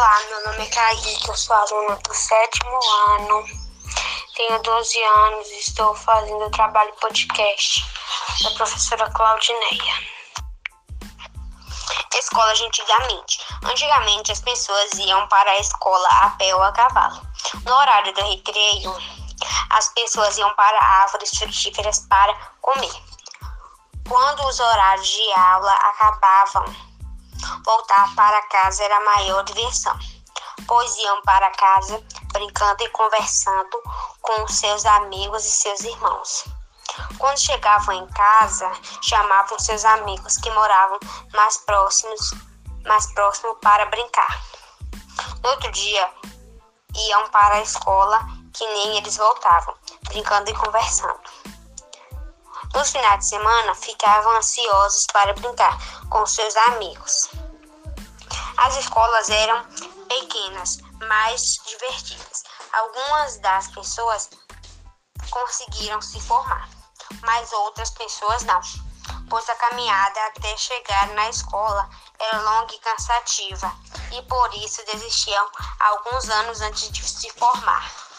Olá, meu nome é Kaique, eu sou aluna do sétimo ano, tenho 12 anos e estou fazendo o trabalho podcast da professora Claudineia. Escola de antigamente. Antigamente as pessoas iam para a escola a pé ou a cavalo. No horário do recreio, as pessoas iam para árvores frutíferas para comer. Quando os horários de aula acabavam, Voltar para casa era a maior diversão, pois iam para casa brincando e conversando com seus amigos e seus irmãos. Quando chegavam em casa, chamavam seus amigos que moravam mais próximos, mais próximo para brincar. No outro dia, iam para a escola que nem eles voltavam, brincando e conversando. Nos finais de semana, ficavam ansiosos para brincar com seus amigos. As escolas eram pequenas, mas divertidas. Algumas das pessoas conseguiram se formar, mas outras pessoas não, pois a caminhada até chegar na escola era longa e cansativa, e por isso desistiam alguns anos antes de se formar.